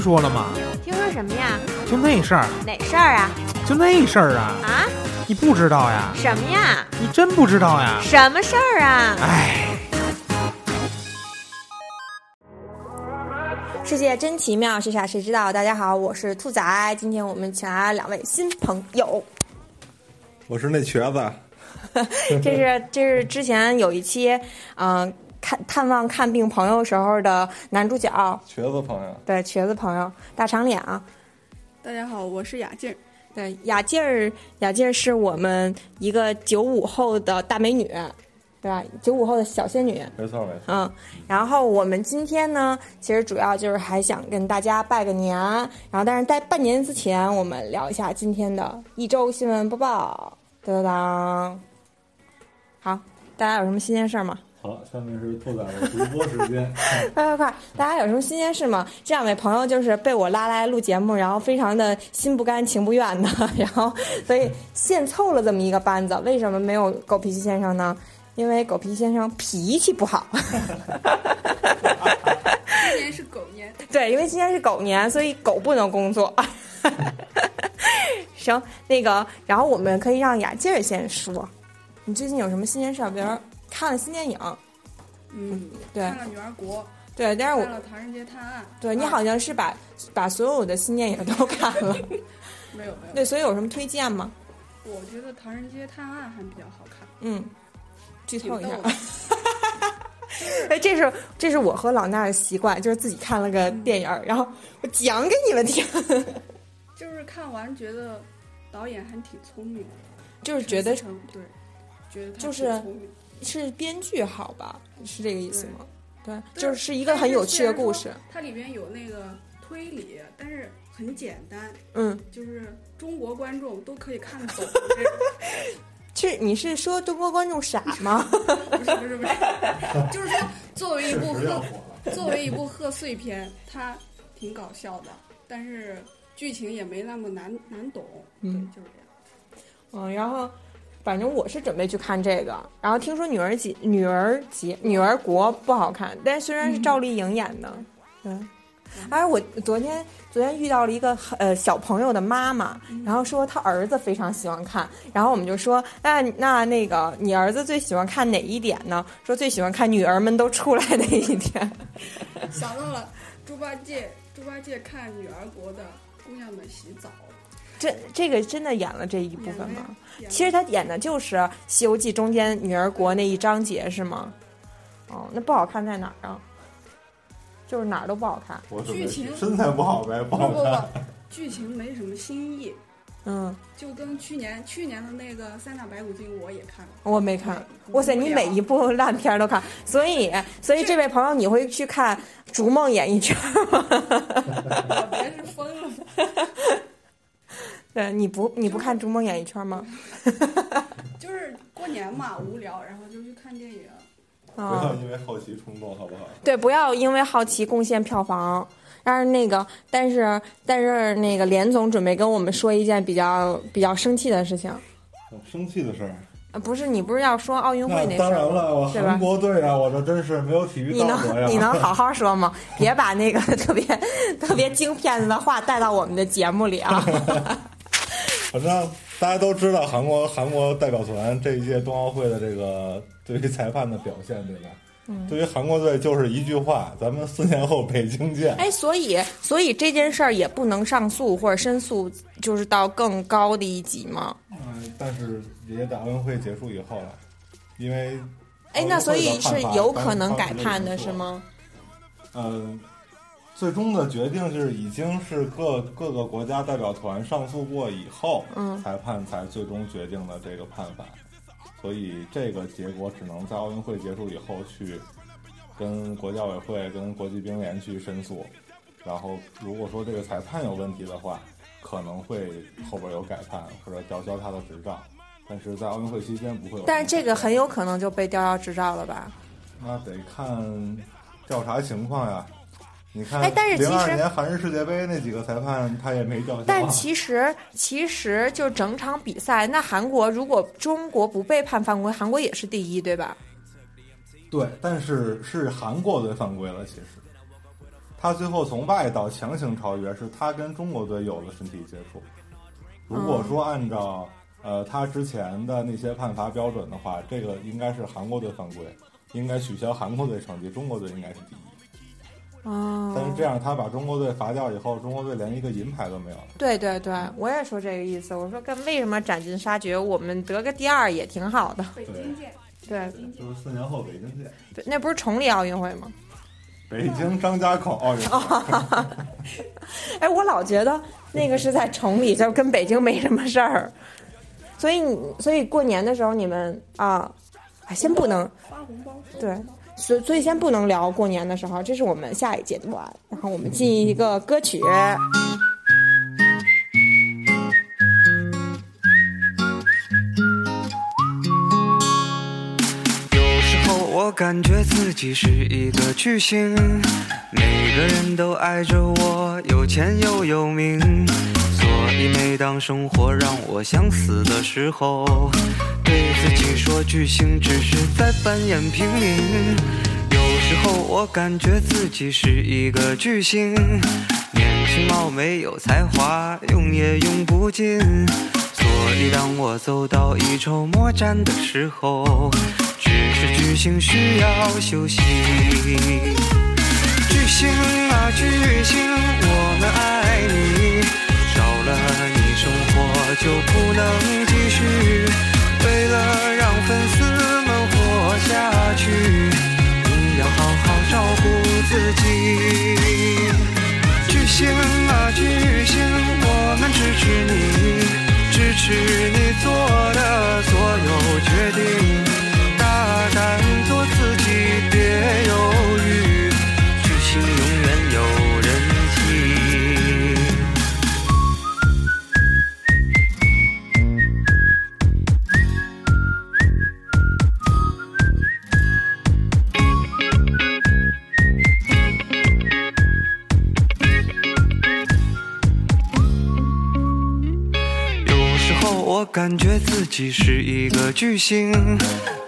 听说了吗？听说什么呀？就那事儿，哪事儿啊？就那事儿啊！啊？你不知道呀？什么呀？你真不知道呀？什么事儿啊？哎，世界真奇妙，谁傻谁知道？大家好，我是兔仔，今天我们请来了两位新朋友。我是那瘸子，这是这是之前有一期，嗯、看探望看病朋友时候的男主角，瘸子朋友，对瘸子朋友，大长脸啊。大家好，我是雅静儿。对，雅静儿，雅静儿是我们一个九五后的大美女，对吧？九五后的小仙女。没错没错。嗯，然后我们今天呢，其实主要就是还想跟大家拜个年，然后但是在拜年之前，我们聊一下今天的一周新闻播报。当当当，好，大家有什么新鲜事儿吗？好，下面是兔仔的独播时间。快快快！大家有什么新鲜事吗？这两位朋友就是被我拉来录节目，然后非常的心不甘情不愿的，然后所以现凑了这么一个班子。为什么没有狗脾气先生呢？因为狗脾气先生脾气不好。今年是狗年，对，因为今年是狗年，所以狗不能工作。行，那个，然后我们可以让雅静儿先说，你最近有什么新鲜事儿？比如说看了新电影，嗯，对。看了《女儿国对，但》，是我看了《唐人街探案》，对你好像是把把所有的新电影都看了，没有没有，对，所以有什么推荐吗？我觉得《唐人街探案》还比较好看，嗯，剧透一下。哎，这是这是我和老衲的习惯，就是自己看了个电影儿，然后我讲给你们听，就是看完觉得导演还挺聪明的，就是觉得对，觉得他就是是编剧好吧？是这个意思吗？对，对就是是一个很有趣的故事。。它里边有那个推理，但是很简单，嗯，就是中国观众都可以看懂。是你是说中国观众傻吗？不是不是不是，就是说作为一部贺。作为一部贺岁片，它挺搞笑的，但是剧情也没那么难难懂。嗯对，就是这样。嗯，然后反正我是准备去看这个，然后听说女儿节、女儿节、女儿国不好看，但是虽然是赵丽颖演的，嗯。而我昨天昨天遇到了一个呃小朋友的妈妈，然后说他儿子非常喜欢看，然后我们就说那那那个你儿子最喜欢看哪一点呢？说最喜欢看女儿们都出来那一天。想到了猪八戒，猪八戒看女儿国的姑娘们洗澡。这这个真的演了这一部分吗？其实他演的就是《西游记》中间女儿国那一章节是吗？哦，那不好看在哪儿啊？就是哪儿都不好看。我剧情身材不好呗，不好看。不，剧情没什么新意，嗯，就跟去年去年的那个《三打白骨精》我也看了。我没看。哇塞，你每一部烂片儿都看，所以 所以这位朋友你会去看《逐梦演艺圈》吗？我别是疯了吗？对，你不你不看《逐梦演艺圈》吗？就是过年嘛，无聊，然后就去看电影。不要啊，因为好奇冲动，好不好？对，不要因为好奇贡献票房。但是那个，但是但是那个连总准备跟我们说一件比较比较生气的事情。生气的事儿。呃，不是你不是要说奥运会那事儿吗？当然了，我国队啊，我这真是没有体育你道德呀。能你能好好说吗？别把那个 特别特别精骗子的话带到我们的节目里啊！反正大家都知道韩国韩国代表团这一届冬奥会的这个对于裁判的表现，对吧？嗯对于韩国队就是一句话：咱们四年后北京见。哎，所以所以这件事儿也不能上诉或者申诉，就是到更高的一级吗？嗯，但是也得奥运会结束以后了，因为哎，那所以是有可能改判的是？吗？嗯，最终的决定就是已经是各各个国家代表团上诉过以后，嗯裁判才最终决定的这个判罚，所以这个结果只能在奥运会结束以后去跟国家委会、跟国际冰联去申诉，然后如果说这个裁判有问题的话，可能会后边有改判或者吊销他的执照，但是在奥运会期间不会有。但是这个很有可能就被吊销执照了吧？那得看调查情况呀。你看，哎但是其实零二年韩日世界杯那几个裁判他也没吊销啊。但其实其实就整场比赛，那韩国如果中国不被判犯规，韩国也是第一，对吧？对，但是是韩国队犯规了，其实他最后从外道强行超越，是他跟中国队有了身体接触。如果说按照呃他之前的那些判罚标准的话，这个应该是韩国队犯规，应该取消韩国队成绩，中国队应该是第一。哦，但是这样他把中国队罚掉以后，中国队连一个银牌都没有了。对对对，我也说这个意思。我说跟为什么斩尽杀绝，我们得个第二也挺好的。北京见，对。就是四年后北京见，对，那不是崇礼奥运会吗？北京张家口奥运会。哎，我老觉得那个是在崇礼，就跟北京没什么事儿。所以你，所以过年的时候你们啊，哎，先不能发红包，对所所以先不能聊过年的时候，这是我们下一阶段。然后我们进一个歌曲，有时候我感觉自己是一个巨星，每个人都爱着我，有钱又有名。所以每当生活让我想死的时候，自己说巨星只是在扮演平民。有时候我感觉自己是一个巨星，年轻貌美有才华，用也用不尽。所以当我走到一筹莫展的时候，只是巨星需要休息。巨星啊巨星，我们爱你，少了你生活就不能继续。为了让粉丝们活下去，你要好好照顾自己。巨星啊巨星，我们支持你，支持你做的所有决定，大胆做自己，别犹豫，巨星永远有感觉自己是一个巨星，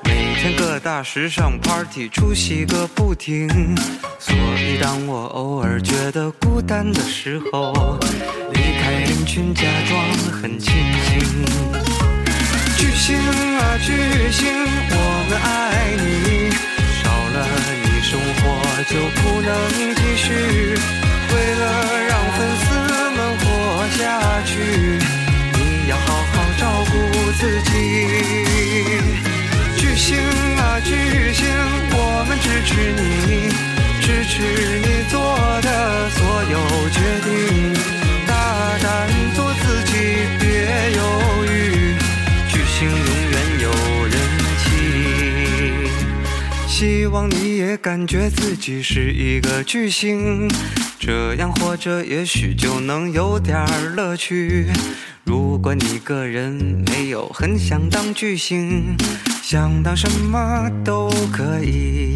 每天各大时尚 party 出席个不停。所以当我偶尔觉得孤单的时候，离开人群，假装很轻支持你，支持你做的所有决定，大胆做自己，别犹豫，巨星永远有人气。希望你也感觉自己是一个巨星，这样活着也许就能有点乐趣。如果你个人没有很想当巨星，想当什么都可以。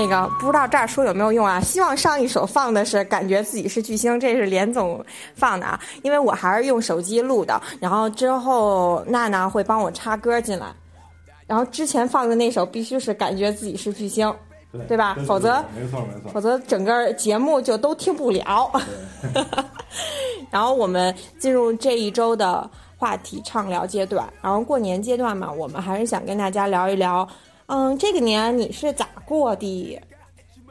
那个不知道这儿说有没有用啊？希望上一首放的是感觉自己是巨星，这是连总放的啊，因为我还是用手机录的，然后之后娜娜会帮我插歌进来，然后之前放的那首必须是感觉自己是巨星，对吧否则没错没错否。则整个节目就都听不了。然后我们进入这一周的话题畅聊阶段，然后过年阶段嘛，我们还是想跟大家聊一聊，嗯，这个年你是咋过的，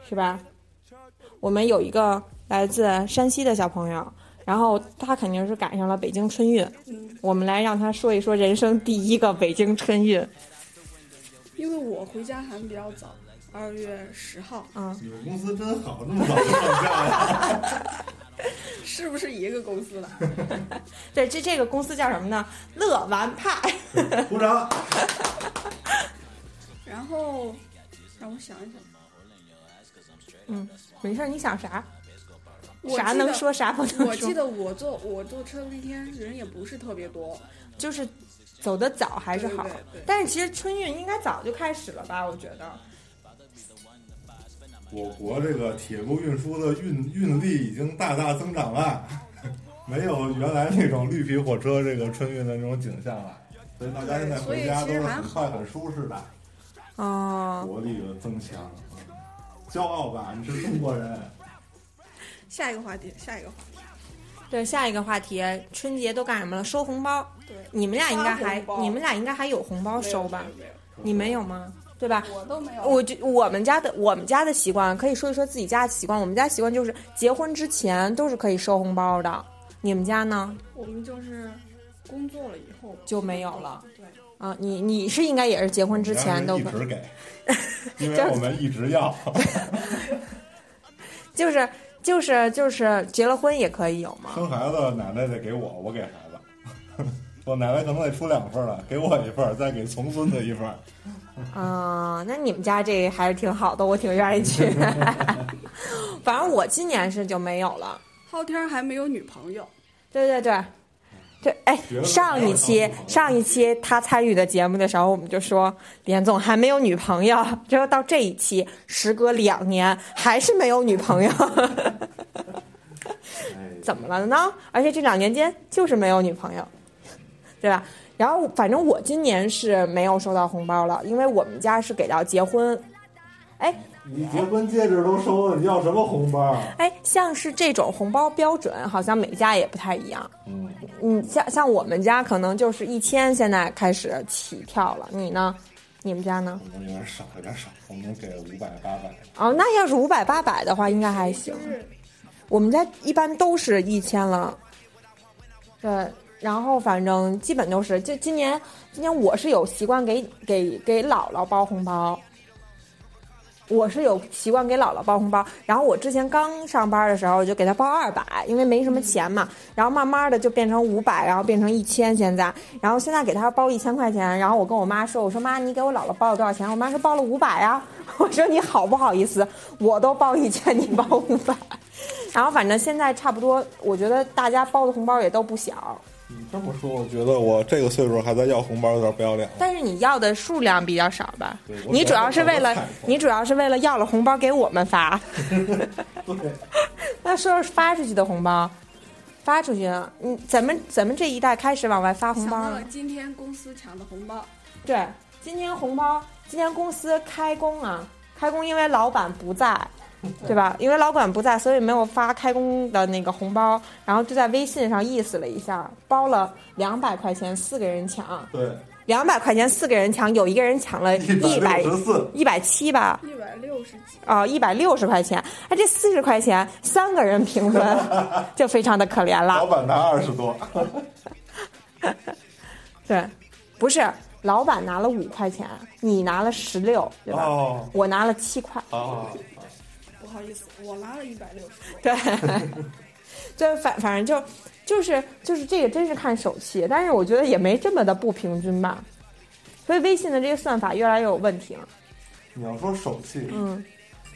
是吧？我们有一个来自山西的小朋友，然后他肯定是赶上了北京春运，嗯，我们来让他说一说人生第一个北京春运。因为我回家还比较早，二月十号，嗯，你们公司真好，那么早就放假了。是不是一个公司的？对，这这个公司叫什么呢？乐玩派。鼓掌。然后让我想一想，嗯，没事儿，你想啥？啥能说，啥不能说。我记得我坐我坐车那天人也不是特别多，就是走的早还是好，对对对但是其实春运应该早就开始了吧？我觉得。我国这个铁路运输的运运力已经大大增长了，没有原来那种绿皮火车这个春运的那种景象了，所以大家现在回家都是很快很舒适的，哦，国力的增强，骄傲吧，你是中国人。下一个话题，下一个话题，对，下一个话题，春节都干什么了？收红包。对，你们俩应该还你们俩应该还有红包收吧？没有？没有你没有吗？对吧？我都没有。我觉我们家的我们家的习惯，可以说一说自己家的习惯。我们家习惯就是结婚之前都是可以收红包的，你们家呢我们就是工作了以后就没有了。对，啊？你你是应该也是结婚之前都一直给，因为我们一直要。就是就是就是结了婚也可以有吗？生孩子，奶奶得给我，我给孩子。我奶奶可能得出两份了，给我一份，再给重孙子一份。啊、那你们家这还是挺好的，我挺愿意去。反正我今年是就没有了。昊天还没有女朋友，对对对，对，哎，上一期上一期他参与的节目的时候，我们就说连总还没有女朋友，结果到这一期，时隔两年还是没有女朋友，哎，怎么了呢？而且这两年间就是没有女朋友，对吧？然后反正我今年是没有收到红包了，因为我们家是给到结婚。哎你结婚戒指都收了，你要什么红包？哎，像是这种红包标准，好像每家也不太一样。嗯，你，像像我们家可能就是一千，现在开始起跳了。你呢？你们家呢？我们有点少，有点少，我们给五百八百。哦，那要是五百八百的话，应该还行就。是我们家一般都是一千了。对，然后反正基本都是，就今年今年我是有习惯给给给姥姥包红包。我是有习惯给姥姥包红包，然后我之前刚上班的时候就给她包二百，因为没什么钱嘛，然后慢慢的就变成五百，然后变成一千，现在，然后现在给她包一千块钱，然后我跟我妈说，我说妈，你给我姥姥包了多少钱？我妈说包了五百呀，我说你好不好意思，我都包一千，你包五百，然后反正现在差不多，我觉得大家包的红包也都不小，这么说，我觉得我这个岁数还在要红包，有点不要脸了。但是你要的数量比较少吧你主要是为了你主要是为了要了红包给我们发。对，那说说发出去的红包，发出去了，嗯，咱们咱们这一代开始往外发红包了。今天公司抢的红包，对，今天红包，今天公司开工啊，开工因为老板不在。对吧？因为老板不在，所以没有发开工的那个红包，然后就在微信上意思了一下，包了两百块钱，四个人抢，对，两百块钱四个人抢，有一个人抢了一百，一百七吧，一百六十几，啊，一百六十块钱，哎，这四十块钱三个人平分，就非常的可怜了。老板拿二十多。对，不是，老板拿了五块钱，你拿了十六，对吧？哦我拿了七块，好意思，我拉了一百六十。对，对，反反正就就是就是这个真是看手气，但是我觉得也没这么的不平均吧。所以微信的这个算法越来越有问题了。你要说手气，嗯，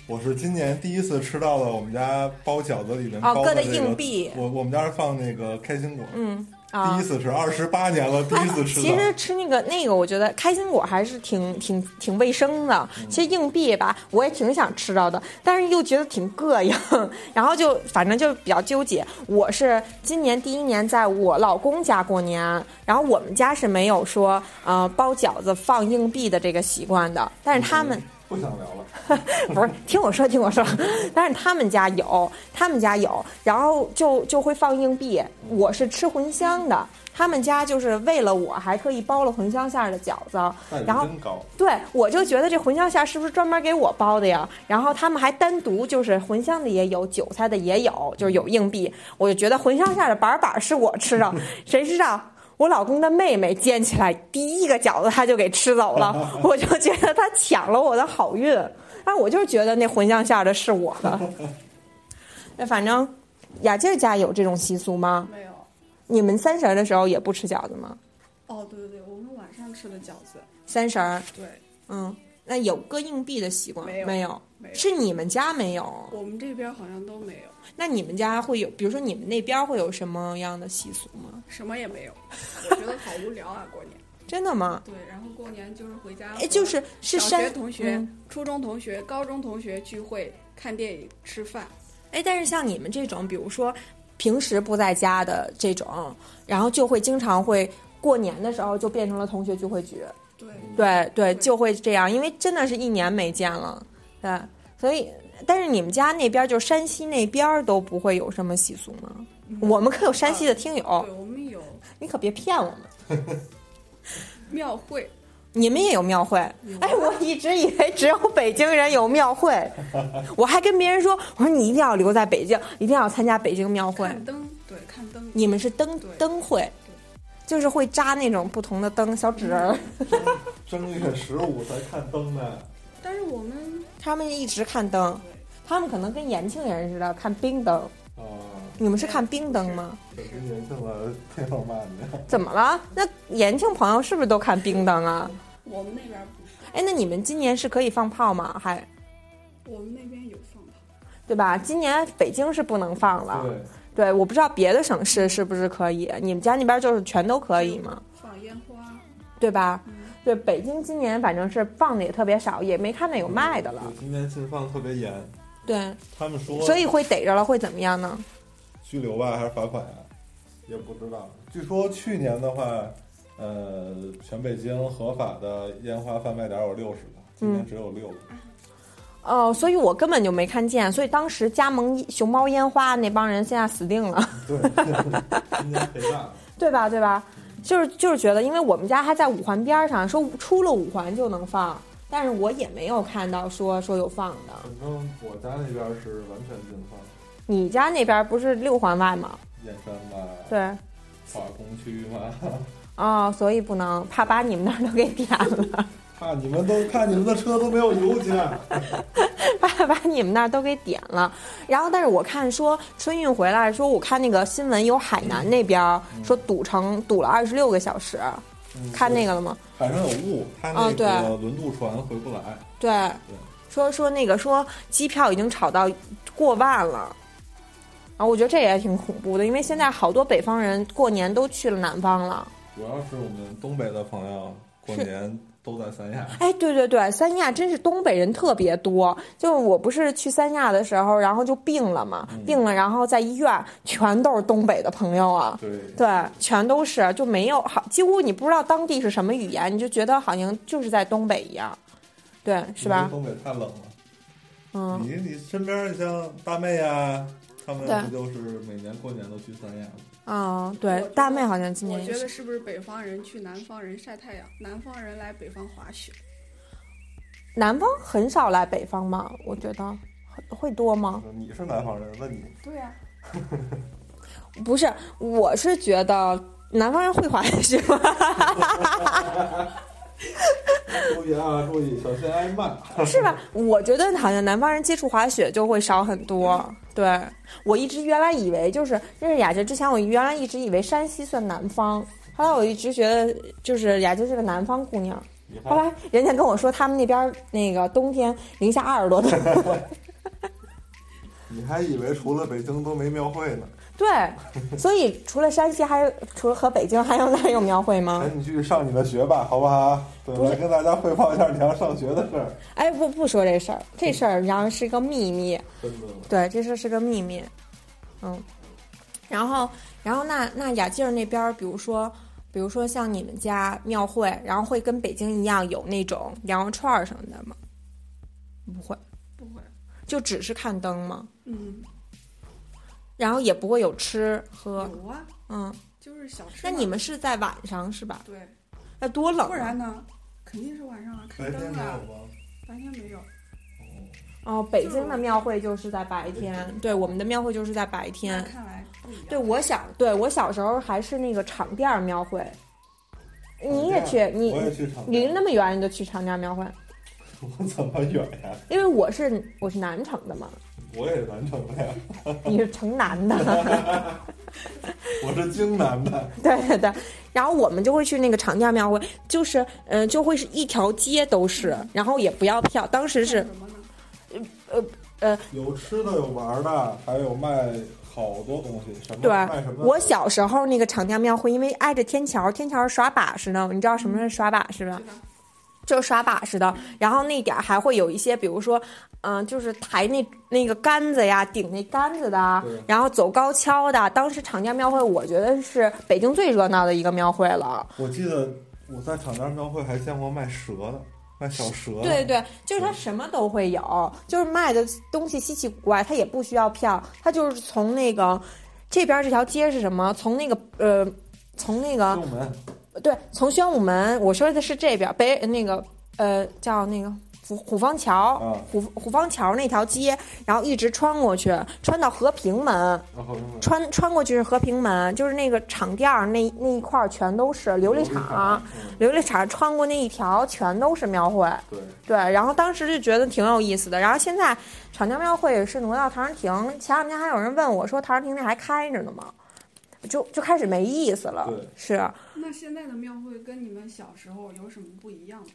我是今年第一次吃到了我们家包饺子里面哦搁的包的这个硬币我我们家是放那个开心果，嗯啊第一。次吃，二十八年了，第一次吃其。实吃那个那个，我觉得开心果还是挺挺挺卫生的。其实硬币吧，我也挺想吃到的，但是又觉得挺膈应，然后就反正就比较纠结。我是今年第一年在我老公家过年，然后我们家是没有说呃包饺子放硬币的这个习惯的，但是他们。不想聊了，不是，听我说，听我说，但是他们家有，他们家有，然后就就会放硬币。我是吃茴香的，他们家就是为了我还特意包了茴香馅儿的饺子。然后。对，我就觉得这茴香馅儿是不是专门给我包的呀？然后他们还单独就是茴香的也有，韭菜的也有，就是有硬币。我就觉得茴香馅儿的板板是我吃的，谁知道？我老公的妹妹煎起来第一个饺子，他就给吃走了，我就觉得他抢了我的好运。但我就觉得那茴香馅儿的是我的。那反正雅静家有这种习俗吗？没有。你们三十儿的时候也不吃饺子吗？哦，对对对，我们晚上吃的饺子，三十儿，对，嗯，那有搁硬币的习惯没有没有？是你们家没有？我们这边好像都没有，那你们家会有，比如说你们那边会有什么样的习俗吗？什么也没有。我觉得好无聊啊，过年。真的吗？对，然后过年就是回家和哎，就是是小山学同学、嗯初中同学、高中同学聚会，看电影、吃饭。哎，但是像你们这种，比如说平时不在家的这种，然后就会经常会过年的时候就变成了同学聚会局，对，对对，就会这样，因为真的是一年没见了，对，所以但是你们家那边就山西那边都不会有什么习俗吗？我们可有山西的听友，对，我们有你可别骗我们，庙会，你们也有庙会？哎，我一直以为只有北京人有庙会，我还跟别人说，我说你一定要留在北京，一定要参加北京庙会。看灯，对，看灯。你们是灯灯会，就是会扎那种不同的灯小纸人儿，正月十五才看灯呢。但是我们他们一直看灯，他们可能跟延庆人似的看冰灯。啊，你们是看冰灯吗？这跟年轻的挺有慢的。怎么了？那延庆朋友是不是都看冰灯啊？我们那边不是，哎，那你们今年是可以放炮吗？还我们那边有放炮。对吧？今年北京是不能放了。对，对，我不知道别的省市是不是可以。你们家那边就是全都可以吗？放烟花，对吧？嗯，对，北京今年反正是放的也特别少，也没看到有卖的了。对今年禁放特别严，对，他们说所以会逮着了会怎么样呢？拘留吧，还是罚款呀？也不知道。据说去年的话，呃，全北京合法的烟花贩卖点有六十个，今年只有六个。哦，所以我根本就没看见，所以当时加盟熊猫烟花那帮人现在死定了，对，今年赔大了。对吧？对吧？就是就是觉得，因为我们家还在五环边儿上，说出了五环就能放，但是我也没有看到说说有放的。反正我家那边是完全禁放，你家那边不是六环外吗？燕山嘛，对，化工区嘛，哦，所以不能，怕把你们那儿都给点了，怕你们都看你们的车都没有油钱。把把你们那儿都给点了。然后，但是我看说春运回来，说我看那个新闻有海南那边儿说堵成堵了二十六个小时，嗯看那个了吗？海上有雾，它那个轮渡船回不来。对，说说那个说机票已经炒到过万了，啊我觉得这也挺恐怖的，因为现在好多北方人过年都去了南方了。主要是我们东北的朋友过年都在三亚。哎，对对对，三亚真是东北人特别多。就是我不是去三亚的时候，然后就病了嘛，嗯病了，然后在医院全都是东北的朋友啊。对，对，全都是，就没有好，几乎你不知道当地是什么语言，你就觉得好像就是在东北一样，对，是吧？东北太冷了。嗯，你你身边你像大妹呀，他们不就是每年过年都去三亚吗？哦，对，大妹好像今年我。觉得是不是北方人去南方人晒太阳，南方人来北方滑雪？南方很少来北方吗？我觉得会会多吗？你是南方人，问你对呀、不是，我是觉得南方人会滑雪吗？注意啊，注意，小心挨骂。是吧？我觉得好像南方人接触滑雪就会少很多。对我一直原来以为就是认识雅洁之前，我原来一直以为山西算南方，后来我一直觉得就是雅洁是个南方姑娘。后来人家跟我说他们那边那个冬天零下二十多度。你还以为除了北京都没庙会呢？对，所以除了山西，还有除了和北京，还有哪有庙会吗？赶紧去上你的学吧，好不好？对，不是来跟大家汇报一下你要上学的事儿。哎，不不说这事儿，这事儿然后是个秘密。真的，对，这事儿是个秘密。嗯，然后，然后那那雅静儿那边儿，比如说，比如说像你们家庙会，然后会跟北京一样有那种羊肉串儿什么的吗？不会，不会，就只是看灯吗？嗯，然后也不会有吃喝。有啊，嗯，就是小吃。那你们是在晚上是吧？对，那多冷、啊！不然呢？肯定是晚上啊，开灯啊，没有吗？白天没有。哦，北京的庙会就是在白天，对，我们的庙会就是在白天。对，我小对我小时候还是那个场店庙会，你也去，你我也去场离那么远你就去场店庙会？我怎么远呀？因为我是我是南城的嘛，我也是南城的呀，你是城南的，我是京南的。对对对。然后我们就会去那个长假庙会，就是嗯、呃就会是一条街都是，然后也不要票。当时是看什么呢？有吃的，有玩的，还有卖好多东西。什么对卖什么？我小时候那个场店庙会，因为挨着天桥，天桥是耍把式呢，你知道什么是耍把式吧？就是耍把式的，然后那点儿还会有一些，比如说，嗯、就是抬那那个杆子呀，顶那杆子的，然后走高跷的。当时厂家庙会，我觉得是北京最热闹的一个庙会了。我记得我在厂家庙会还见过卖蛇的，卖小蛇的。对对，就是它什么都会有，就是卖的东西稀奇古怪，它也不需要票，它就是从那个这边这条街是什么？从那个呃，从那个对，从宣武门，我说的是这边北那个呃叫那个虎虎坊桥，啊虎虎坊桥那条街，然后一直穿过去，穿到和平门，穿穿过去是和平门，就是那个厂店儿那那一块儿全都是琉璃厂，嗯琉璃厂穿过那一条全都是庙会。对，对，然后当时就觉得挺有意思的。然后现在厂家庙会是挪到唐人亭，前两天还有人问我说唐人亭那还开着呢吗？就就开始没意思了。是，那现在的庙会跟你们小时候有什么不一样吗？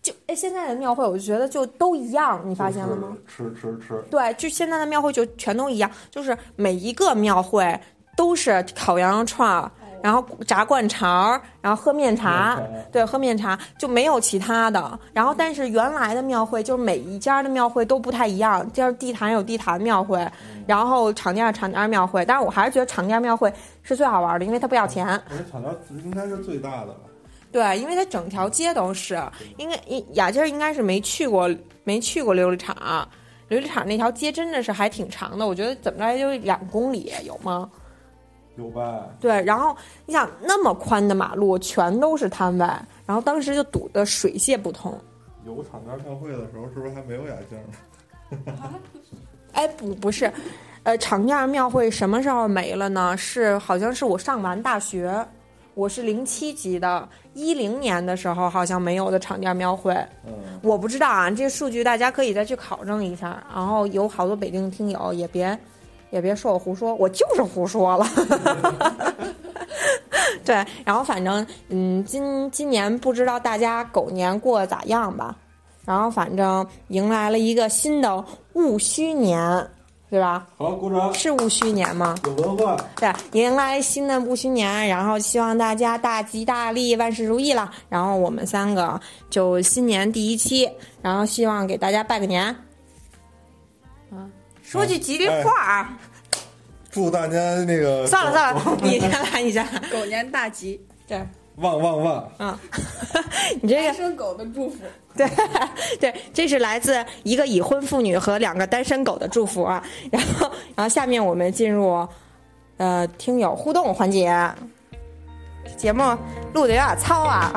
就哎，现在的庙会我就觉得就都一样，你发现了吗？？吃吃吃，对，就现在的庙会就全都一样，就是每一个庙会都是烤羊肉串儿，然后炸灌肠，然后喝面茶。对，喝面茶就没有其他的。然后，但是原来的庙会就是每一家的庙会都不太一样，就是地坛有地坛庙会，然后厂家有厂家庙会。但是我还是觉得厂家庙会是最好玩的，因为它不要钱。我这厂家应该是最大的吧？对，因为它整条街都是。应该雅静儿应该是没去过，没去过琉璃厂。琉璃厂那条街真的是还挺长的，我觉得怎么着也就两公里，有吗？有吧？对，然后你想那么宽的马路全都是摊位，然后当时就堵得水泄不通。有厂家庙会的时候，是不是还没有雅静呢？哎，不不是，呃，厂家庙会什么时候没了呢？是好像是我上完大学，我是零七级的，一零年的时候好像没有的厂家庙会，嗯，我不知道啊，这数据大家可以再去考证一下。然后有好多北京听友也别也别说我胡说，我就是胡说了。对，然后反正嗯，今今年不知道大家狗年过得咋样吧？然后反正迎来了一个新的戊戌年，对吧？好，鼓掌，是戊戌年吗？有文化。对，迎来新的戊戌年，然后希望大家大吉大利，万事如意了。然后我们三个就新年第一期，然后希望给大家拜个年，啊，说句吉利话啊。祝大家那个算了算了，你先来，你先来。狗年大吉，对，旺旺旺！嗯，你这个单身狗的祝福。对对，这是来自一个已婚妇女和两个单身狗的祝福啊。然后，然后下面我们进入呃听友互动环节。节目录的有点糙啊。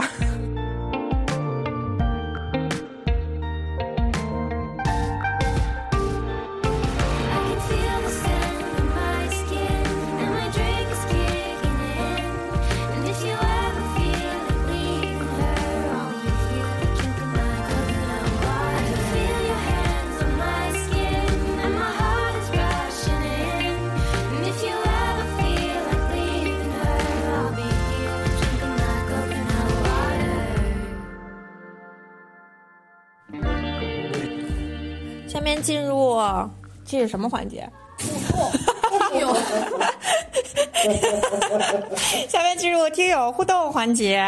面进入这是什么环节？互动 下面进入听友互动环节，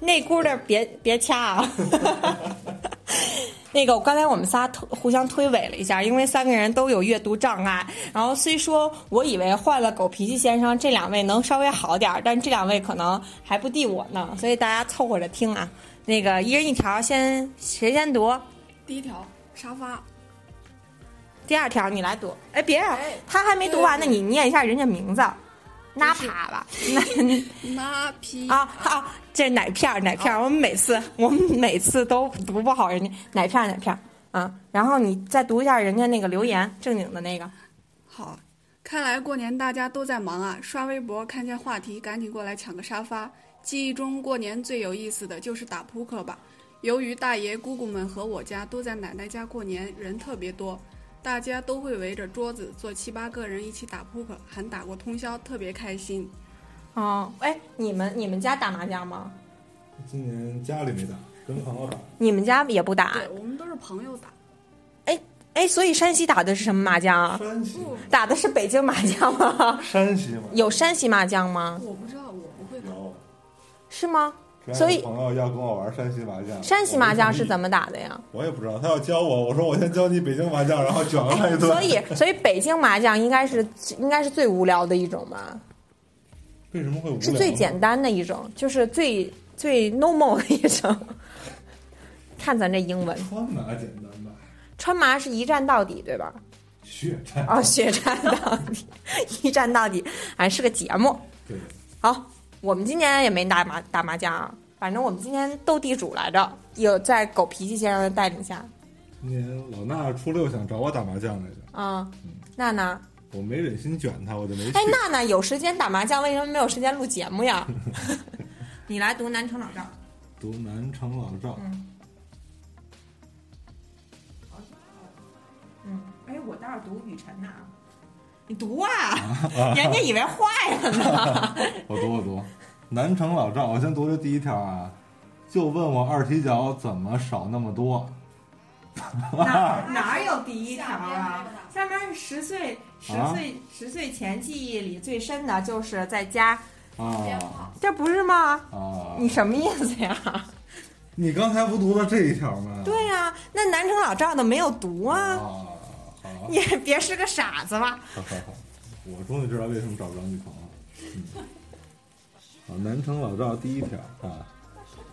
内轱辘别别掐啊！那个，我刚才我们仨推互相推诿了一下，因为三个人都有阅读障碍。然后虽说我以为换了狗脾气先生这两位能稍微好点儿，但这两位可能还不敌我呢，所以大家凑合着听啊。那个一人一条，先谁先读？第一条沙发，第二条你来读。哎，别啊哎，他还没读完呢，你念一下人家名字。纳帕吧，那那皮啊啊，这奶片儿奶片儿，我们每次我们每次都读不好人家奶片儿奶片儿啊。然后你再读一下人家那个留言，正经的那个。好，看来过年大家都在忙啊！刷微博看见话题，赶紧过来抢个沙发。记忆中过年最有意思的就是打扑克吧。由于大爷姑姑们和我家都在奶奶家过年，人特别多，大家都会围着桌子坐七八个人一起打扑克，还打过通宵，特别开心。哦，哎，你们你们家打麻将吗？今年家里没打，跟朋友打。你们家也不打？对我们都是朋友打，哎哎，所以山西打的是什么麻将啊？山西，打的是北京麻将吗？山西吗，有山西麻将吗？我不知道，我不会打。有是吗？所以朋友要跟我玩山西麻将，山西麻将是怎么？打的呀？我也不知道，他要教我，我说我先教你北京麻将，然后卷了他一顿。所以，所以北京麻将应该是应该是最无聊的一种吧，为什么会无聊？是最简单的一种，就是最最 normal 的一种。看咱这英文，川麻简单吧？川麻是一战到底，对吧？血战哦，血战到底，一战到底，还，是个节目。对，好，我们今年也没打麻打麻将啊，反正我们今天斗地主来着，有在狗脾气先生的带领下，今年老衲初六想找我打麻将来着，嗯，娜娜，我没忍心卷他，我就没去。哎，娜娜有时间打麻将，为什么没有时间录节目呀？你来读南城老赵。读南城老赵，嗯，哎，我倒是读雨辰呐，你读啊，人家以为坏了呢。我 读我读，南城老赵，我先读这第一条啊，就问我二踢脚怎么少那么多？哪哪有第一条啊？下面是十岁，十啊岁，十岁前记忆里最深的就是在家，啊这不是吗？啊！你什么意思呀？你刚才不读了这一条吗？对呀、那南城老赵的没有读啊，啊，你别是个傻子吧？好好好，我终于知道为什么找不着女朋友了。嗯，好，南城老赵第一条啊，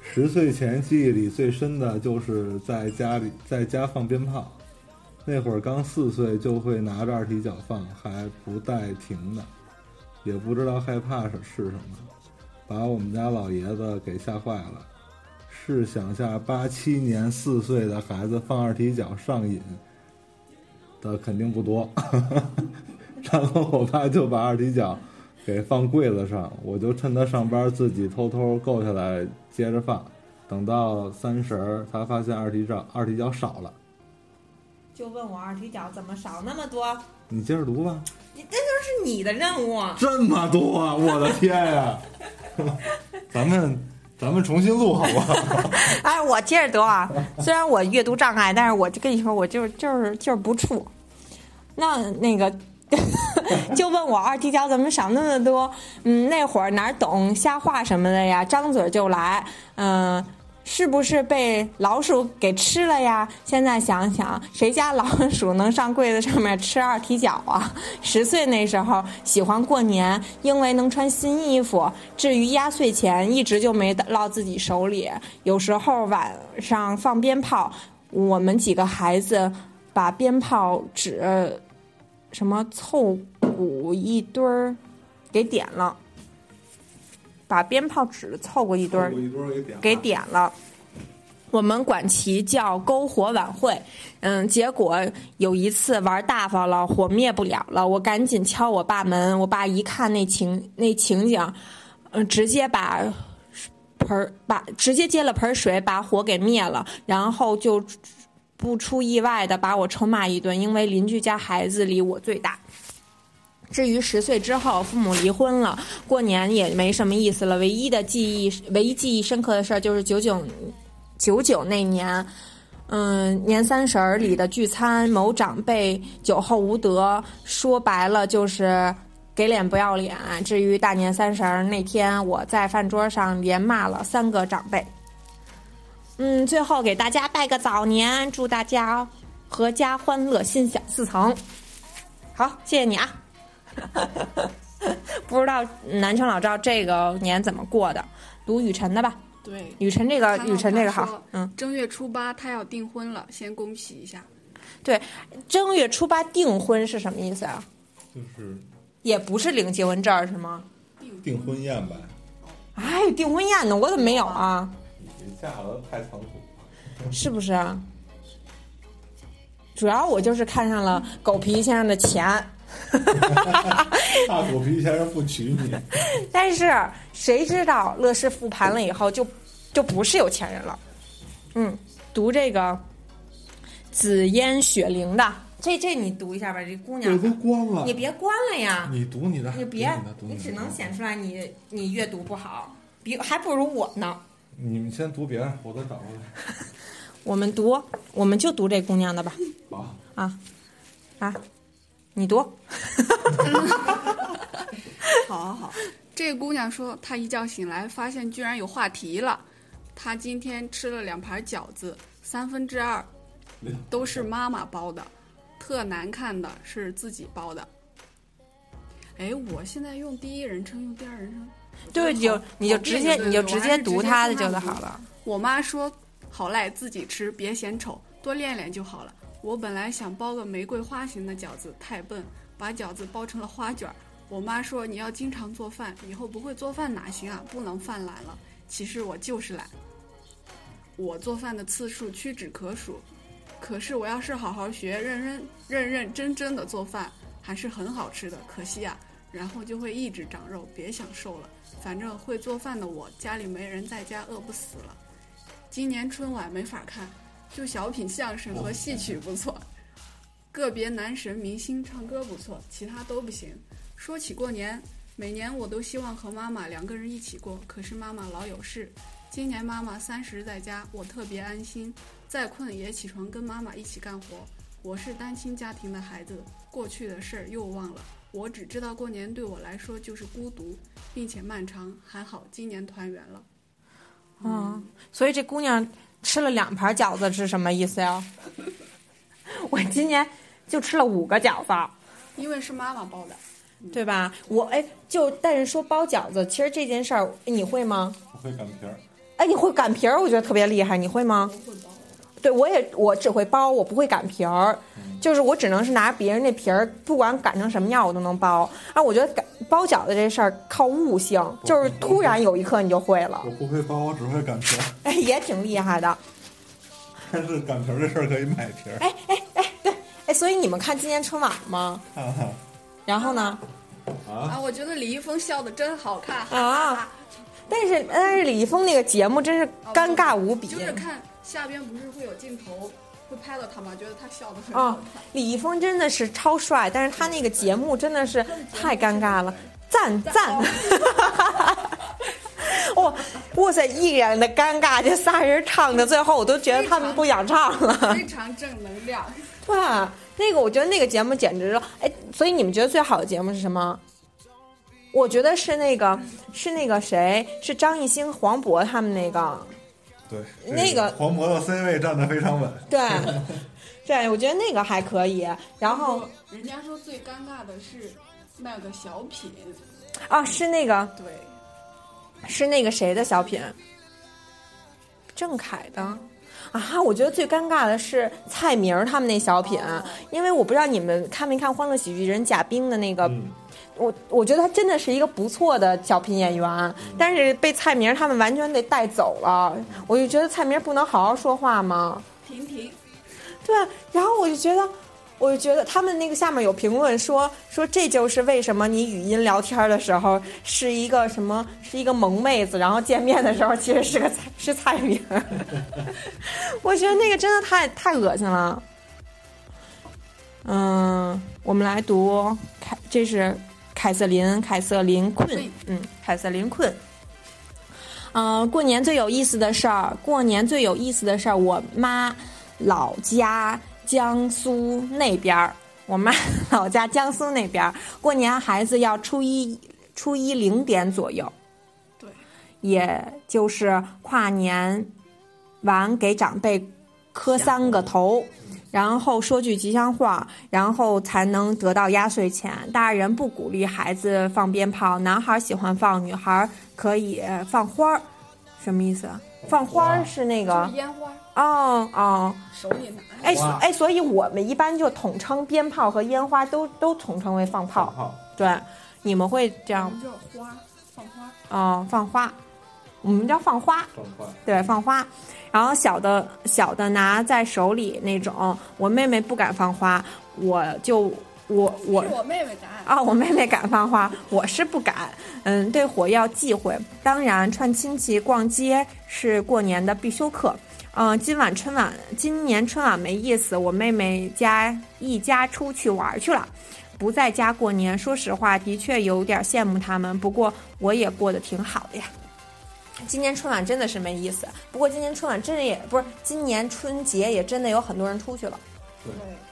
十岁前记忆里最深的就是在家里在家放鞭炮，那会儿刚四岁就会拿着二踢脚放，还不带停的，也不知道害怕是是什么，把我们家老爷子给吓坏了。试想下，八七年四岁的孩子放二踢脚上瘾的肯定不多。然后我爸就把二踢脚给放柜子上，我就趁他上班自己偷偷够下来接着放。等到三十儿，他发现二踢脚二踢脚少了。就问我二踢脚怎么少那么多？你接着读吧。你这就是你的任务。这么多啊！我的天呀、咱们咱们重新录好不好？哎，我接着读啊。虽然我阅读障碍，但是我就跟你说，我就是就是就是不怵。那那个，就问我二踢脚怎么少那么多？嗯，那会儿哪懂瞎话什么的呀，张嘴就来。嗯、是不是被老鼠给吃了呀？现在想想，谁家老鼠能上柜子上面吃二踢脚啊？十岁那时候喜欢过年，因为能穿新衣服。至于压岁钱，一直就没落自己手里。有时候晚上放鞭炮，我们几个孩子把鞭炮纸什么凑鼓一堆儿给点了，把鞭炮纸凑过一堆儿给点了。我们管其叫篝火晚会，嗯，结果有一次玩大发了，火灭不了了，我赶紧敲我爸门，我爸一看那情那情景，嗯，直接把盆儿把直接接了盆水把火给灭了，然后就不出意外的把我臭骂一顿，因为邻居家孩子里我最大。至于十岁之后，父母离婚了，过年也没什么意思了。唯一的记忆，唯一记忆深刻的事儿就是九九九九那年，嗯，年三十儿里的聚餐，某长辈酒后无德，说白了就是给脸不要脸。至于大年三十儿那天，我在饭桌上连骂了三个长辈。嗯，最后给大家拜个早年，祝大家阖家欢乐，心想事成。好，谢谢你啊。不知道南城老赵这个年怎么过的？读雨辰的吧。对，雨辰这个，雨辰这个好，嗯，正月初八他要订婚了，先恭喜一下。对正月初八订婚是什么意思啊？就是也不是领结婚证儿是吗？订婚宴呗。哎，订婚宴呢？我怎么没有啊？你嫁了太仓促。是不是啊？主要我就是看上了狗皮先生的钱，大狗皮先生不娶你，但是谁知道乐视复盘了以后就就不是有钱人了。嗯，读这个紫烟雪灵的，这这你读一下吧，这姑娘这都关了你。别关了呀，你读你的，你别你只能显出来你你阅读不好，比还不如我呢。你们先读别人，我再找过来。我们读，我们就读这姑娘的吧。好，啊啊，你读。好好好，这姑娘说，她一觉醒来发现居然有话题了。她今天吃了两盘饺子，三分之二都是妈妈包的，特难看的是自己包的。哎，我现在用第一人称，用第二人称，对，你就你就直接你就直接读他的就好了。我妈说：“好赖自己吃，别嫌丑，多练练就好了。”我本来想包个玫瑰花型的饺子，太笨，把饺子包成了花卷儿。我妈说：“你要经常做饭，以后不会做饭哪行啊？不能犯懒了。”其实我就是懒，我做饭的次数屈指可数。可是我要是好好学，认认认认真真的做饭，还是很好吃的。可惜啊，然后就会一直长肉，别想瘦了。反正会做饭的我，家里没人在家，饿不死了。今年春晚没法看，就小品、相声和戏曲不错，个别男神明星唱歌不错，其他都不行。说起过年，每年我都希望和妈妈两个人一起过，可是妈妈老有事。今年妈妈三十在家，我特别安心，再困也起床跟妈妈一起干活。我是单亲家庭的孩子，过去的事儿又忘了。我只知道过年对我来说就是孤独，并且漫长。还好今年团圆了。嗯，所以这姑娘吃了两盘饺子是什么意思呀？我今年就吃了五个饺子，因为是妈妈包的，对吧？我哎，就但是说包饺子，其实这件事儿你会吗？我会擀皮儿，哎，你会擀皮儿，我觉得特别厉害，你会吗？会包。对，我也我只会包，我不会擀皮儿，就是我只能是拿别人那皮儿，不管擀成什么样，我都能包。啊，我觉得擀包饺子这事儿靠悟性，就是突然有一刻你就会了我，不会包，我只会擀皮儿。哎，也挺厉害的。但是擀皮儿这事儿可以买皮儿。哎哎哎，对，哎，所以你们看今年春晚吗？看了然后呢？啊，啊，我觉得李易峰笑的真好看啊！但是但是李易峰那个节目真是尴尬无比。就是看下边不是会有镜头会拍到他吗？觉得他笑的很啊好看。李易峰真的是超帅，但是他那个节目真的是 太尴尬了，赞赞！哇哇塞，一脸的尴尬，这仨人唱的最后，我都觉得他们不想唱了。非常正能量。对，那个我觉得那个节目简直了，哎，所以你们觉得最好的节目是什么？我觉得是那个是那个谁，是张艺兴、黄渤他们那个，对，那个黄渤的 C 位站得非常稳。对，对，我觉得那个还可以。然后人家说最尴尬的是那个小品，啊，是那个对，是那个谁的小品？郑恺的。啊，我觉得最尴尬的是蔡明他们那小品，因为我不知道你们看没看《欢乐喜剧人》贾冰的那个，嗯，我我觉得他真的是一个不错的小品演员，但是被蔡明他们完全给带走了，我就觉得蔡明不能好好说话吗？平平，对，然后我就觉得，我就觉得他们那个下面有评论说说这就是为什么你语音聊天的时候是一个什么是一个萌妹子，然后见面的时候其实是个蔡 是蔡明。我觉得那个真的太太恶心了。嗯，我们来读开，这是凯瑟琳凯瑟琳困困，嗯，凯瑟琳困。嗯、过年最有意思的事儿，过年最有意思的事儿，我妈老家江苏那边儿，我妈老家江苏那边儿，过年孩子要初一初一零点左右，对，也就是跨年完给长辈磕三个头，然后说句吉祥话，然后才能得到压岁钱。大人不鼓励孩子放鞭炮，男孩喜欢放，女孩可以放花儿。什么意思？放花儿是那个烟花，哦哦，手里拿。哎哎，所以我们一般就统称鞭炮和烟花都都统称为放炮。好，对，你们会这我样们叫花，放花。哦？放花，我们叫放花。对，放花，然后小的小的拿在手里那种，我妹妹不敢放花，我就我我是我妹妹敢。啊，我妹妹敢放花，我是不敢。嗯，对火药忌讳。当然，串亲戚、逛街是过年的必修课。嗯，今晚春晚，今年春晚没意思，我妹妹家一家出去玩去了，不在家过年。说实话，的确有点羡慕他们，不过我也过得挺好的呀。今年春晚真的是没意思，不过今年春晚真的也不是，今年春节也真的有很多人出去了。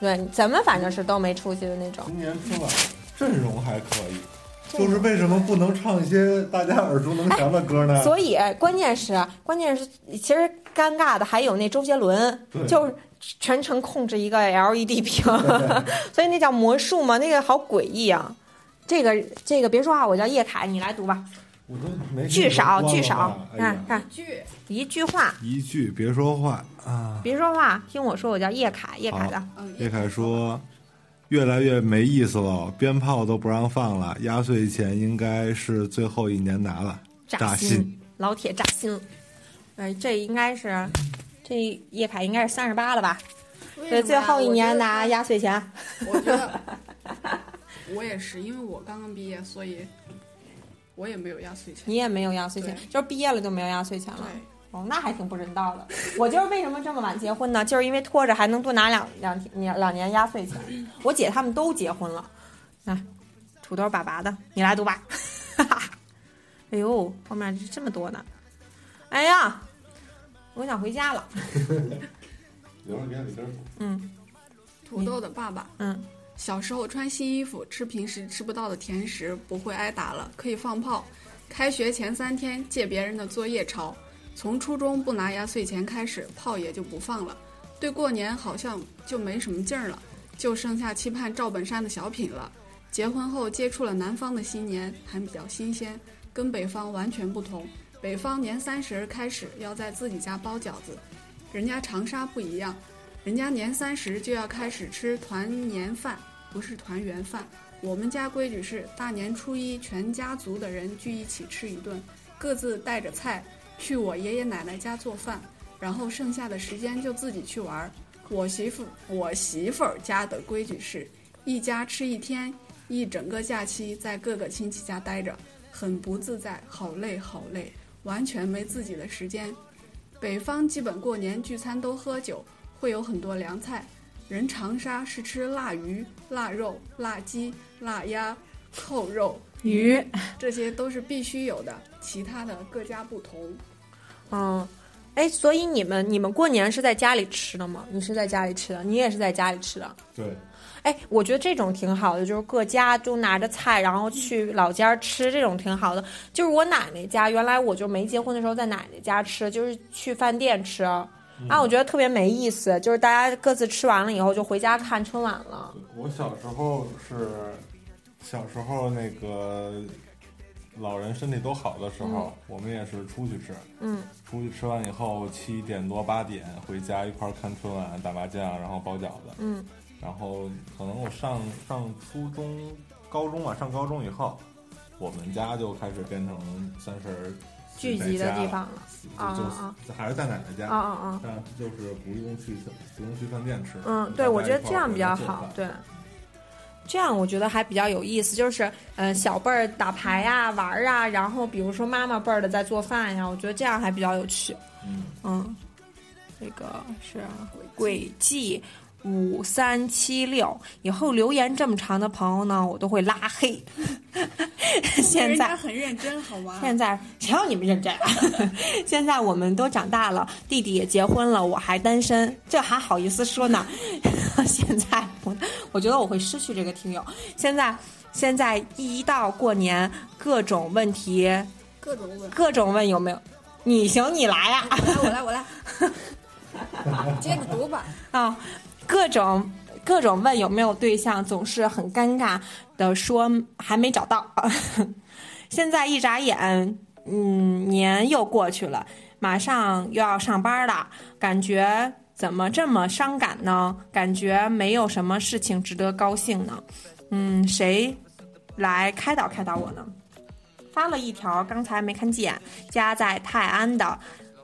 对，对，咱们反正是都没出去的那种。今年春晚阵容还可以，就是为什么不能唱一些大家耳熟能详的歌呢？所以关键是关键是，其实尴尬的还有那周杰伦，就是全程控制一个 LED 屏，所以那叫魔术嘛，那个好诡异啊。这个这个别说话，我叫叶凯，你来读吧。我都没句少句少，看看句一句话，一句别说话啊！别说话，听我说，我叫叶凯，叶凯的。嗯，叶凯说：“越来越没意思了，鞭炮都不让放了，压岁钱应该是最后一年拿了。”扎心，心老铁扎心。哎，这应该是，这叶凯应该是三十八了吧？对，最后一年拿。压岁钱。得我觉得 我也是，因为我刚刚毕业，所以我也没有压岁钱。你也没有压岁钱，就是毕业了就没有压岁钱了。哦，那还挺不人道的。我就是为什么这么晚结婚呢？就是因为拖着还能多拿两两年两年压岁钱。我姐他们都结婚了，来，土豆粑粑的，你来读吧。哎呦，后面这么多呢。哎呀，我想回家了。嗯土豆的爸爸，嗯，小时候穿新衣服，吃平时吃不到的甜食，不会挨打了，可以放炮。开学前三天借别人的作业抄，从初中不拿压岁钱开始，炮也就不放了。对过年好像就没什么劲儿了，就剩下期盼赵本山的小品了。结婚后接触了南方的新年，还比较新鲜，跟北方完全不同。北方年三十开始要在自己家包饺子，人家长沙不一样，人家年三十就要开始吃团年饭，不是团圆饭。我们家规矩是大年初一全家族的人聚一起吃一顿，各自带着菜去我爷爷奶奶家做饭，然后剩下的时间就自己去玩儿。我媳妇我媳妇儿家的规矩是一家吃一天，一整个假期在各个亲戚家待着，很不自在，好累好累，完全没自己的时间。北方基本过年聚餐都喝酒，会有很多凉菜。人长沙是吃腊鱼、腊肉、腊鸡、腊鸭、扣肉，鱼，这些都是必须有的，其他的各家不同。嗯，哎，所以你们你们过年是在家里吃的吗？你是在家里吃的，你也是在家里吃的。对，哎，我觉得这种挺好的，就是各家就拿着菜，然后去老家吃，这种挺好的。就是我奶奶家，原来我就没结婚的时候在奶奶家吃，就是去饭店吃，啊，我觉得特别没意思。就是大家各自吃完了以后就回家看春晚了。我小时候是小时候那个老人身体都好的时候，我们也是出去吃，嗯出去吃完以后七点多八点回家一块儿看春晚、打麻将，然后包饺子。嗯然后可能我上上初中、高中吧，上高中以后，我们家就开始变成三十儿聚集的地方了。啊啊就还是在奶奶家，啊啊啊！但就是不用去不用去饭店吃。嗯，对，我觉得这样比较。好对，这样我觉得还比较有意思。就是，嗯、小辈儿打牌呀、玩儿啊，然后比如说妈妈辈儿的在做饭呀，我觉得这样还比较有趣。嗯，嗯，这个是轨迹五三七六，以后留言这么长的朋友呢，我都会拉黑。现在很认真，好吗？现在谁要你们认真啊？现在我们都长大了，弟弟也结婚了，我还单身，这还好意思说呢？现在我我觉得我会失去这个听友。现在现在一到过年，各种问题，各种问。各种问有没有？你行你来呀、我来，我来，我来。接着读吧。啊，各种各种问有没有对象，总是很尴尬的说还没找到。现在一眨眼，嗯，年又过去了，马上又要上班了，感觉怎么这么伤感呢？感觉没有什么事情值得高兴呢。嗯，谁来开导开导我呢？发了一条，刚才没看见，家在泰安的，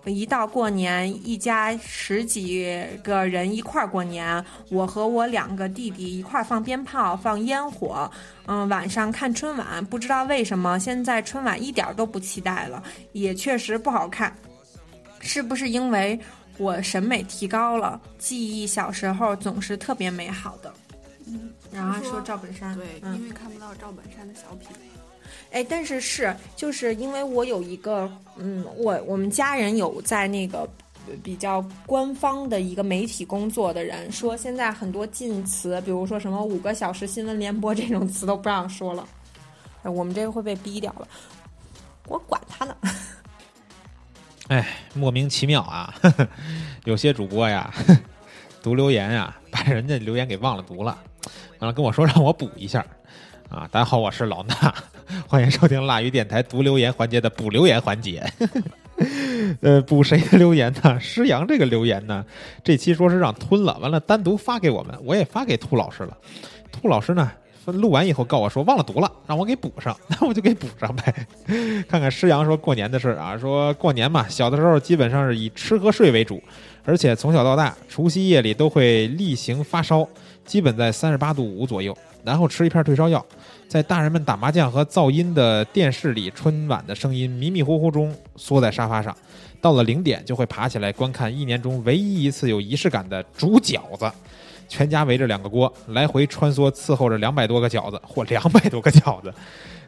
一到过年，一家十几个人一块儿过年，我和我两个弟弟一块儿放鞭炮、放烟火，嗯，晚上看春晚。不知道为什么现在春晚一点儿都不期待了，也确实不好看，是不是因为我审美提高了？记忆小时候总是特别美好的。嗯，然后说说赵本山，对，嗯因为看不到赵本山的小品。哎，但是是就是因为我有一个，嗯，我我们家人有在那个比较官方的一个媒体工作的人说，现在很多禁词，比如说什么五个小时新闻联播这种词都不让说了。哎我们这个会被逼掉了。我管他呢，哎莫名其妙啊，有些主播呀，读留言呀，把人家留言给忘了读了，完了跟我说让我补一下。啊，大家好，我是老衲，欢迎收听腊鱼电台读留言环节的补留言环节。呃，补谁的留言呢？施阳这个留言呢，这期说是让吞了，完了单独发给我们，我也发给兔老师了。兔老师呢，录完以后告我说忘了读了，让我给补上，那我就给补上呗。看看施阳说过年的事儿啊，说过年嘛，小的时候基本上是以吃和睡为主，而且从小到大，除夕夜里都会例行发烧，基本在三十八度五左右，然后吃一片退烧药。在大人们打麻将和噪音的电视里，春晚的声音迷迷糊糊中缩在沙发上。到了零点，就会爬起来观看一年中唯一一次有仪式感的煮饺子。全家围着两个锅，来回穿梭，伺候着两百多个饺子或两百多个饺子。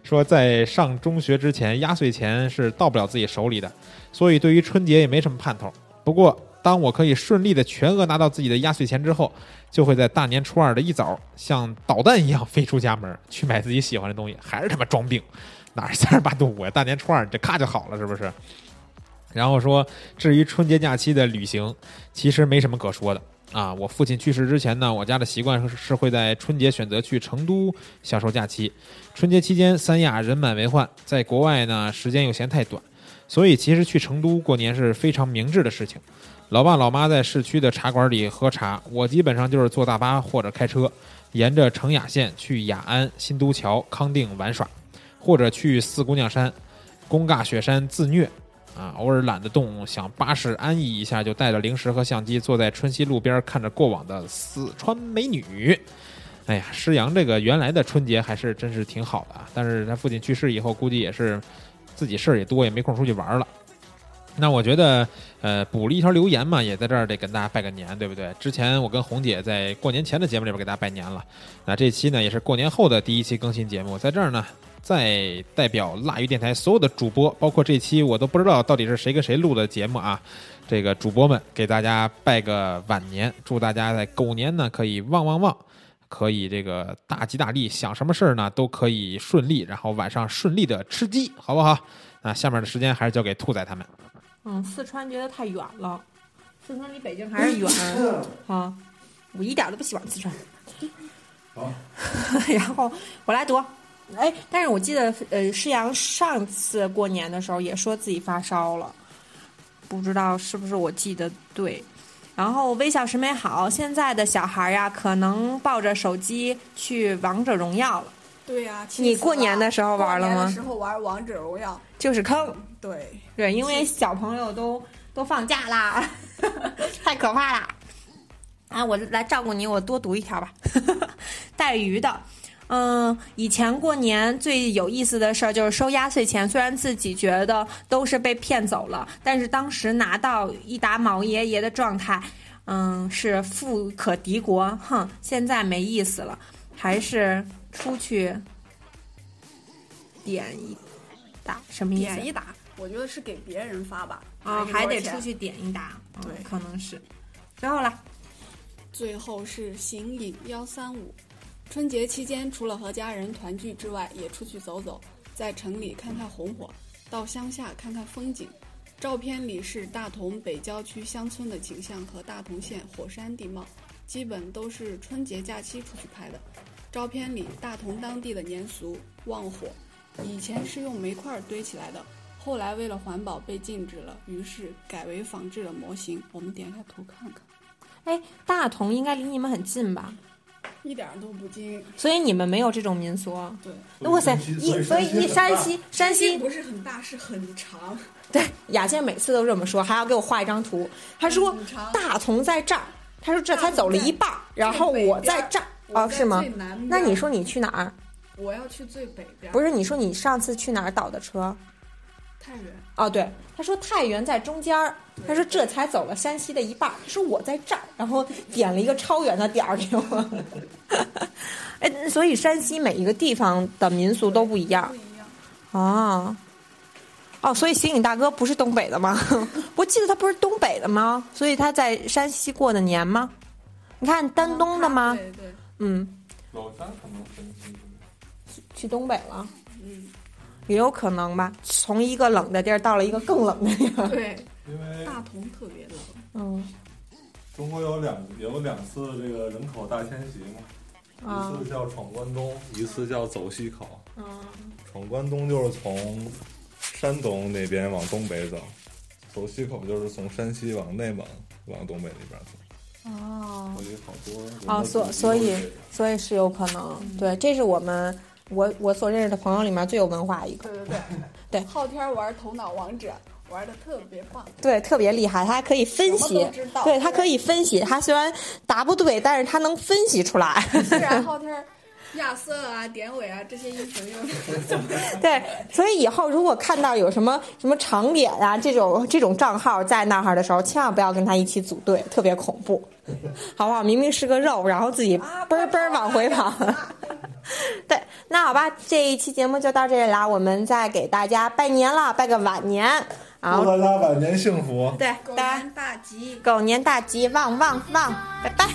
说在上中学之前，压岁钱是到不了自己手里的，所以对于春节也没什么盼头。不过，当我可以顺利的全额拿到自己的压岁钱之后，就会在大年初二的一早，像导弹一样飞出家门，去买自己喜欢的东西，还是他妈装病，哪是三十八度五呀？大年初二这咔就好了，是不是？然后说，至于春节假期的旅行，其实没什么可说的啊。我父亲去世之前呢，我家的习惯是会在春节选择去成都享受假期。春节期间三亚人满为患，在国外呢时间又嫌太短，所以其实去成都过年是非常明智的事情。老爸老妈在市区的茶馆里喝茶，我基本上就是坐大巴或者开车，沿着成雅线去雅安、新都桥、康定玩耍，或者去四姑娘山、贡嘎雪山自虐。啊，偶尔懒得动，想巴适安逸一下，就带着零食和相机，坐在春熙路边看着过往的四川美女。哎呀，施阳这个原来的春节还是真是挺好的啊，但是他父亲去世以后，估计也是自己事儿也多，也没空出去玩了。那我觉得，呃，补了一条留言嘛，也在这儿得跟大家拜个年，对不对？之前我跟红姐在过年前的节目里边给大家拜年了，那这期呢也是过年后的第一期更新节目，在这儿呢，再代表腊鱼电台所有的主播，包括这期我都不知道到底是谁跟谁录的节目啊，这个主播们给大家拜个晚年，祝大家在狗年呢可以旺旺旺，可以这个大吉大利，想什么事儿呢都可以顺利，然后晚上顺利的吃鸡，好不好？那下面的时间还是交给兔仔他们。嗯，四川觉得太远了，四川离北京还是远 啊。我一点都不喜欢四川。好，然后我来读。哎，但是我记得呃，施阳上次过年的时候也说自己发烧了，不知道是不是我记得对。然后微笑时美好，现在的小孩呀，可能抱着手机去王者荣耀了。对呀、气你过年的时候玩了吗过年的时候玩王者荣耀，就是坑，对，对，因为小朋友都都放假啦，太可怕啦！啊，我来照顾你，我多读一条吧。带鱼的，嗯，以前过年最有意思的事儿就是收压岁钱，虽然自己觉得都是被骗走了，但是当时拿到一沓毛爷爷的状态，嗯，是富可敌国。哼，现在没意思了，还是出去点一打，什么意思？点一打，我觉得是给别人发吧。啊、还得出。去点一打，嗯对可能是。最后了，最后是行影幺三五，春节期间除了和家人团聚之外，也出去走走，在城里看看红火，到乡下看看风景。照片里是大同北郊区乡村的景象和大同县火山地貌，基本都是春节假期出去拍的。照片里大同当地的年俗旺火，以前是用煤块堆起来的，后来为了环保被禁止了，于是改为仿制了模型。我们点开图看看。哎，大同应该离你们很近吧？一点儿都不近。所以你们没有这种民俗。对，哇塞，一所以一山西山西不是很大，是很长。对雅健每次都这么说，还要给我画一张图。他说大同在这儿，他说这才走了一半儿，然后我在这儿。哦，是吗那你说你去哪儿？我要去最北边，不是，你说你上次去哪儿倒的车？太原。哦，对，他说太原在中间儿，他说这才走了山西的一半儿，他说我在这儿，然后点了一个超远的点儿给我。哎，所以山西每一个地方的民俗都不一样不一样，啊。哦，所以刑警大哥不是东北的吗？我记得他不是东北的吗？所以他在山西过的年吗？你看丹东的吗？对对，嗯，老家可能分析去东北了。嗯，也有可能吧。从一个冷的地儿到了一个更冷的地儿，对，因为大同特别冷。嗯中国有两有两次这个人口大迁徙嘛，啊一次叫闯关东，一次叫走西口。嗯闯关东就是从山东那边往东北走，走西口就是从山西往内蒙往东北那边走。哦。所以好多人哦，所所以所以是有可能，对，这是我们我我所认识的朋友里面最有文化一个，对对对，对。昊天玩头脑王者玩的特别棒，对，特别厉害，他还可以分析对他可以分析，他虽然答不对，但是他能分析出来。虽然昊天亚瑟啊、典韦啊这些英雄用的 对，所以以后如果看到有什么什么长脸啊这种这种账号在那儿的时候，千万不要跟他一起组队，特别恐怖，好不好？明明是个肉，然后自己嘣儿嘣往回跑。对，那好吧，这一期节目就到这里啦，我们再给大家拜年了，拜个晚年，啊祝大家晚年幸福。对狗年大吉。狗年大吉，旺旺旺，拜拜。